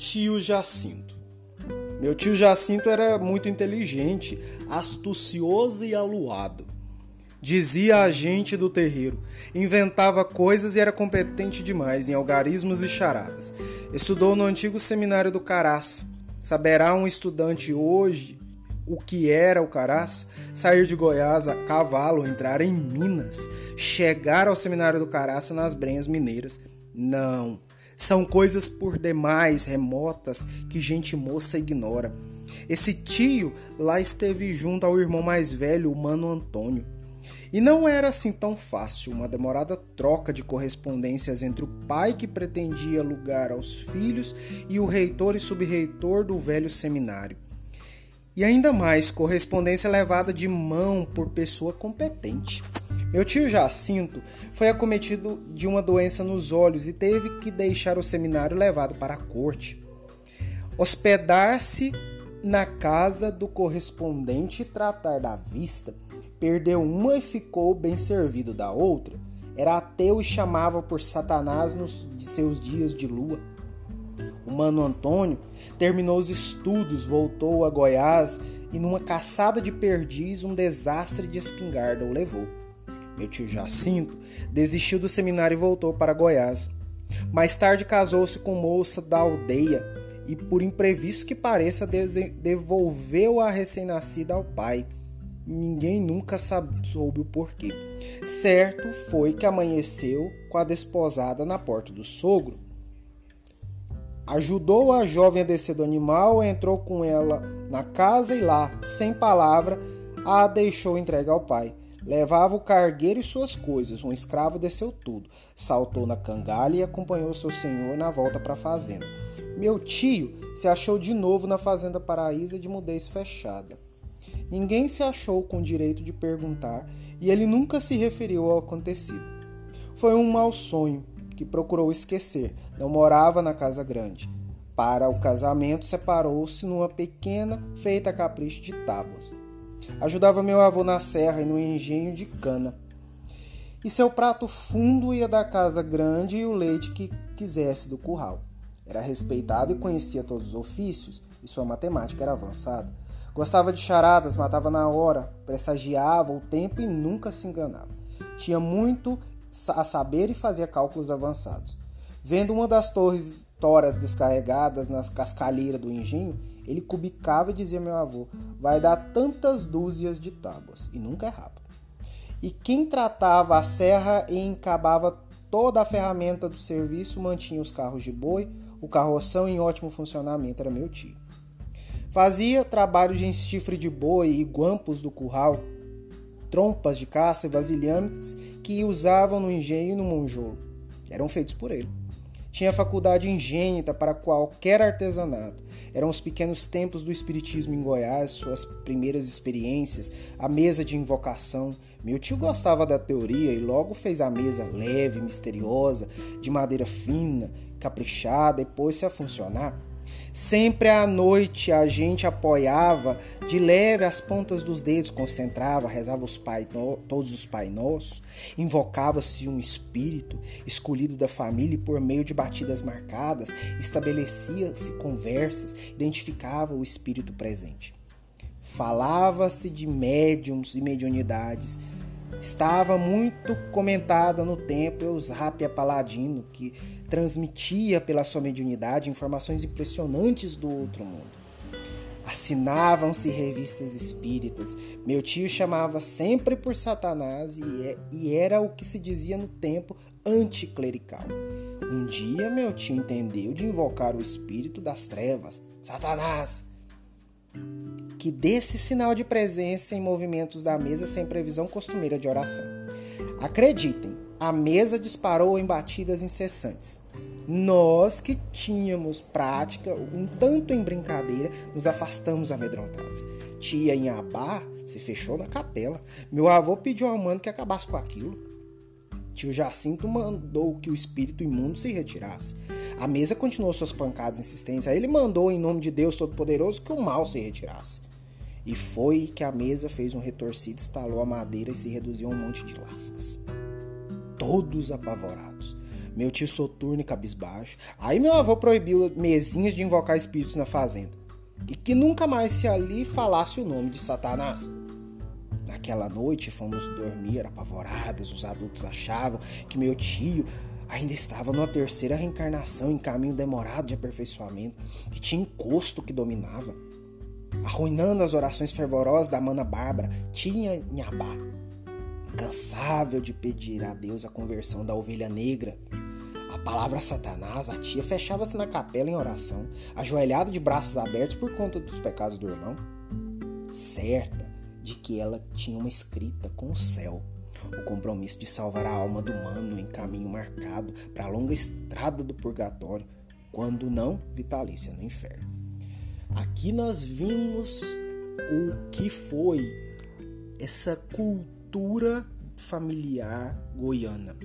tio Jacinto. Meu tio Jacinto era muito inteligente, astucioso e aluado. Dizia a gente do terreiro, inventava coisas e era competente demais em algarismos e charadas. Estudou no antigo seminário do Caraça. Saberá um estudante hoje o que era o Caraça? Sair de Goiás a cavalo, entrar em Minas, chegar ao seminário do Caraça nas Brenhas Mineiras. Não, são coisas por demais remotas que gente moça ignora. Esse tio lá esteve junto ao irmão mais velho, o Mano Antônio. E não era assim tão fácil, uma demorada troca de correspondências entre o pai que pretendia lugar aos filhos e o reitor e subreitor do velho seminário. E ainda mais, correspondência levada de mão por pessoa competente. Meu tio Jacinto foi acometido de uma doença nos olhos e teve que deixar o seminário levado para a corte. Hospedar-se na casa do correspondente e tratar da vista perdeu uma e ficou bem servido da outra. Era ateu e chamava por Satanás nos seus dias de lua. O mano Antônio terminou os estudos, voltou a Goiás e, numa caçada de perdiz, um desastre de espingarda o levou. Meu tio Jacinto desistiu do seminário e voltou para Goiás. Mais tarde casou-se com moça da aldeia e, por imprevisto que pareça, devolveu a recém-nascida ao pai Ninguém nunca soube o porquê. Certo foi que amanheceu com a desposada na porta do sogro. Ajudou a jovem a descer do animal, entrou com ela na casa e lá, sem palavra, a deixou entregue ao pai. Levava o cargueiro e suas coisas. Um escravo desceu tudo, saltou na cangalha e acompanhou seu senhor na volta para a fazenda. Meu tio se achou de novo na fazenda Paraíso de mudez fechada. Ninguém se achou com direito de perguntar e ele nunca se referiu ao acontecido. Foi um mau sonho que procurou esquecer, não morava na casa grande. Para o casamento, separou-se numa pequena feita a capricho de tábuas. Ajudava meu avô na serra e no engenho de cana. E seu prato fundo ia da casa grande e o leite que quisesse do curral. Era respeitado e conhecia todos os ofícios, e sua matemática era avançada. Gostava de charadas, matava na hora, pressagiava o tempo e nunca se enganava. Tinha muito a saber e fazia cálculos avançados. Vendo uma das torres toras descarregadas nas cascalheiras do engenho, ele cubicava e dizia meu avô: vai dar tantas dúzias de tábuas, e nunca errava. E quem tratava a serra e encabava toda a ferramenta do serviço mantinha os carros de boi, o carroção em ótimo funcionamento era meu tio. Fazia trabalhos de chifre de boi e guampos do curral, trompas de caça e vasilhames que usavam no engenho e no monjolo. Eram feitos por ele. Tinha faculdade ingênita para qualquer artesanato. Eram os pequenos tempos do espiritismo em Goiás, suas primeiras experiências, a mesa de invocação. Meu tio gostava da teoria e logo fez a mesa leve, misteriosa, de madeira fina, caprichada e pôs-se a funcionar. Sempre à noite a gente apoiava de leve as pontas dos dedos, concentrava, rezava os pai, todos os Pai Nossos, invocava-se um espírito escolhido da família e por meio de batidas marcadas estabelecia-se conversas, identificava o espírito presente. Falava-se de médiums e mediunidades. Estava muito comentada no tempo Eusrápia Paladino, que transmitia pela sua mediunidade informações impressionantes do outro mundo. Assinavam-se revistas espíritas. Meu tio chamava sempre por Satanás é, e era o que se dizia no tempo anticlerical. Um dia meu tio entendeu de invocar o espírito das trevas, Satanás, que desse sinal de presença em movimentos da mesa sem previsão costumeira de oração. Acreditem, a mesa disparou em batidas incessantes. Nós que tínhamos prática, um tanto em brincadeira, nos afastamos amedrontados. Tia Inhabá se fechou na capela. Meu avô pediu ao mano que acabasse com aquilo. Tio Jacinto mandou que o espírito imundo se retirasse. A mesa continuou suas pancadas insistentes. Aí ele mandou, em nome de Deus Todo-Poderoso, que o mal se retirasse. E foi que a mesa fez um retorcido, estalou a madeira e se reduziu a um monte de lascas todos apavorados. meu tio soturno e cabisbaixo. Aí meu avô proibiu mesinhas de invocar espíritos na fazenda. E que nunca mais se ali falasse o nome de Satanás. Naquela noite fomos dormir apavoradas, os adultos achavam que meu tio ainda estava numa terceira reencarnação em caminho demorado de aperfeiçoamento, que tinha encosto que dominava, arruinando as orações fervorosas da mana Bárbara, tinha Nhabá, incansável de pedir a Deus a conversão da ovelha negra. A palavra Satanás, a tia fechava-se na capela em oração, ajoelhada de braços abertos por conta dos pecados do irmão, certa de que ela tinha uma escrita com o céu o compromisso de salvar a alma do humano em caminho marcado para a longa estrada do purgatório, quando não vitalícia no inferno. Aqui nós vimos o que foi essa cultura familiar goiana.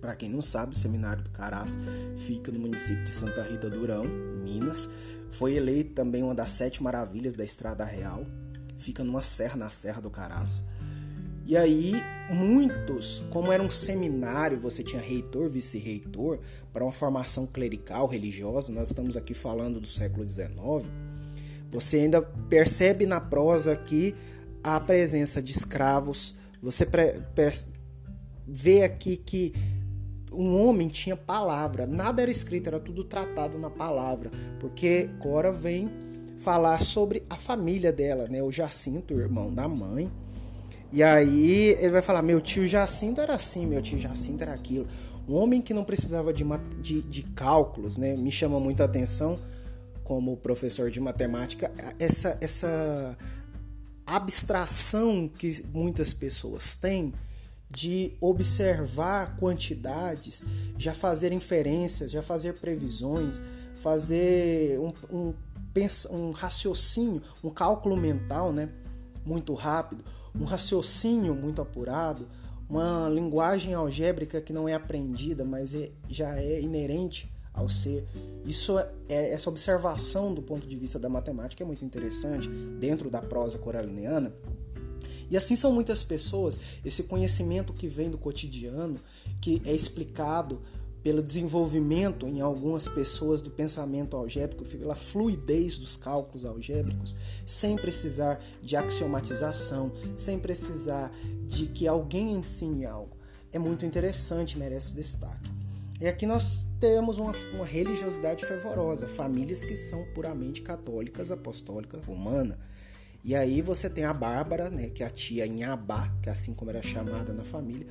Para quem não sabe, o Seminário do Carás fica no município de Santa Rita do Urão, Minas. Foi eleito também uma das sete maravilhas da Estrada Real. Fica numa serra na Serra do Carás. E aí, muitos, como era um seminário, você tinha reitor, vice-reitor, para uma formação clerical, religiosa, nós estamos aqui falando do século XIX, você ainda percebe na prosa aqui a presença de escravos, você vê aqui que um homem tinha palavra, nada era escrito, era tudo tratado na palavra, porque Cora vem falar sobre a família dela, né? O Jacinto, o irmão da mãe, e aí ele vai falar: meu tio Jacinto era assim, meu tio Jacinto era aquilo. Um homem que não precisava de, de, de cálculos, né? Me chama muita atenção, como professor de matemática, essa, essa abstração que muitas pessoas têm de observar quantidades, já fazer inferências, já fazer previsões, fazer um, um, um raciocínio, um cálculo mental, né? Muito rápido um raciocínio muito apurado, uma linguagem algébrica que não é aprendida, mas é, já é inerente ao ser. Isso é, é, essa observação do ponto de vista da matemática é muito interessante dentro da prosa coraliniana. E assim são muitas pessoas, esse conhecimento que vem do cotidiano, que é explicado pelo desenvolvimento em algumas pessoas do pensamento algébrico, pela fluidez dos cálculos algébricos, sem precisar de axiomatização, sem precisar de que alguém ensine algo. É muito interessante, merece destaque. E aqui nós temos uma, uma religiosidade fervorosa, famílias que são puramente católicas, apostólicas, romana. E aí você tem a Bárbara, né, que é a tia Inhabá, que é assim como era chamada na família,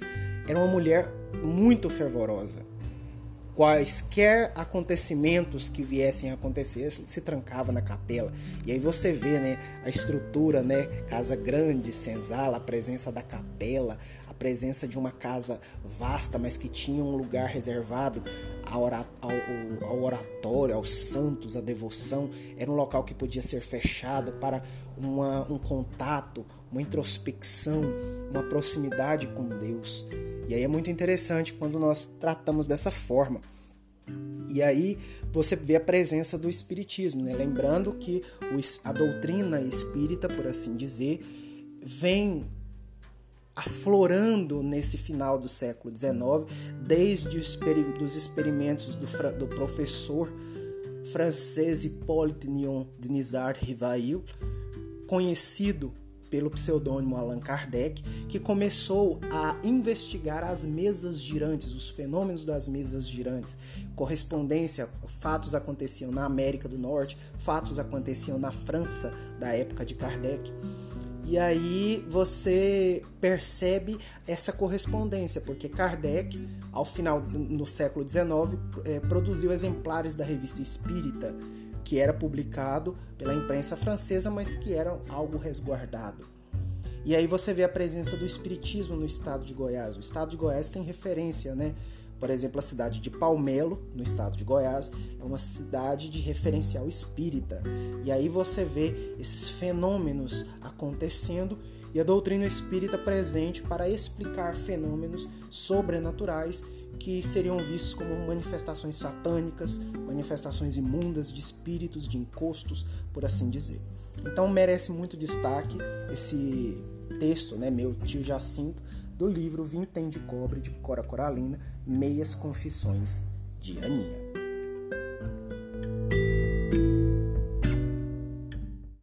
era uma mulher muito fervorosa quaisquer acontecimentos que viessem a acontecer, se trancava na capela. E aí você vê, né, a estrutura, né, casa grande, senzala, a presença da capela, presença de uma casa vasta, mas que tinha um lugar reservado ao, oratório, aos santos, à devoção. Era um local que podia ser fechado para uma, um contato, uma introspecção, uma proximidade com Deus. E aí é muito interessante quando nós tratamos dessa forma. E aí você vê a presença do espiritismo, né? lembrando que a doutrina espírita, por assim dizer, vem aflorando nesse final do século XIX, desde os experimentos do, do professor francês Hippolyte Nion de Rivail, conhecido pelo pseudônimo Allan Kardec, que começou a investigar as mesas girantes, os fenômenos das mesas girantes, correspondência, fatos aconteciam na América do Norte, fatos aconteciam na França da época de Kardec. E aí você percebe essa correspondência, porque Kardec, ao final do século XIX, é, produziu exemplares da revista Espírita, que era publicado pela imprensa francesa, mas que era algo resguardado. E aí você vê a presença do espiritismo no estado de Goiás. O estado de Goiás tem referência, né? Por exemplo, a cidade de Palmelo, no estado de Goiás, é uma cidade de referencial espírita. E aí você vê esses fenômenos acontecendo e a doutrina espírita presente para explicar fenômenos sobrenaturais que seriam vistos como manifestações satânicas, manifestações imundas de espíritos, de encostos, por assim dizer. Então merece muito destaque esse texto, né, meu tio Jacinto, do livro Vintém de Cobre de Cora Coralina, Meias Confissões de Aninha.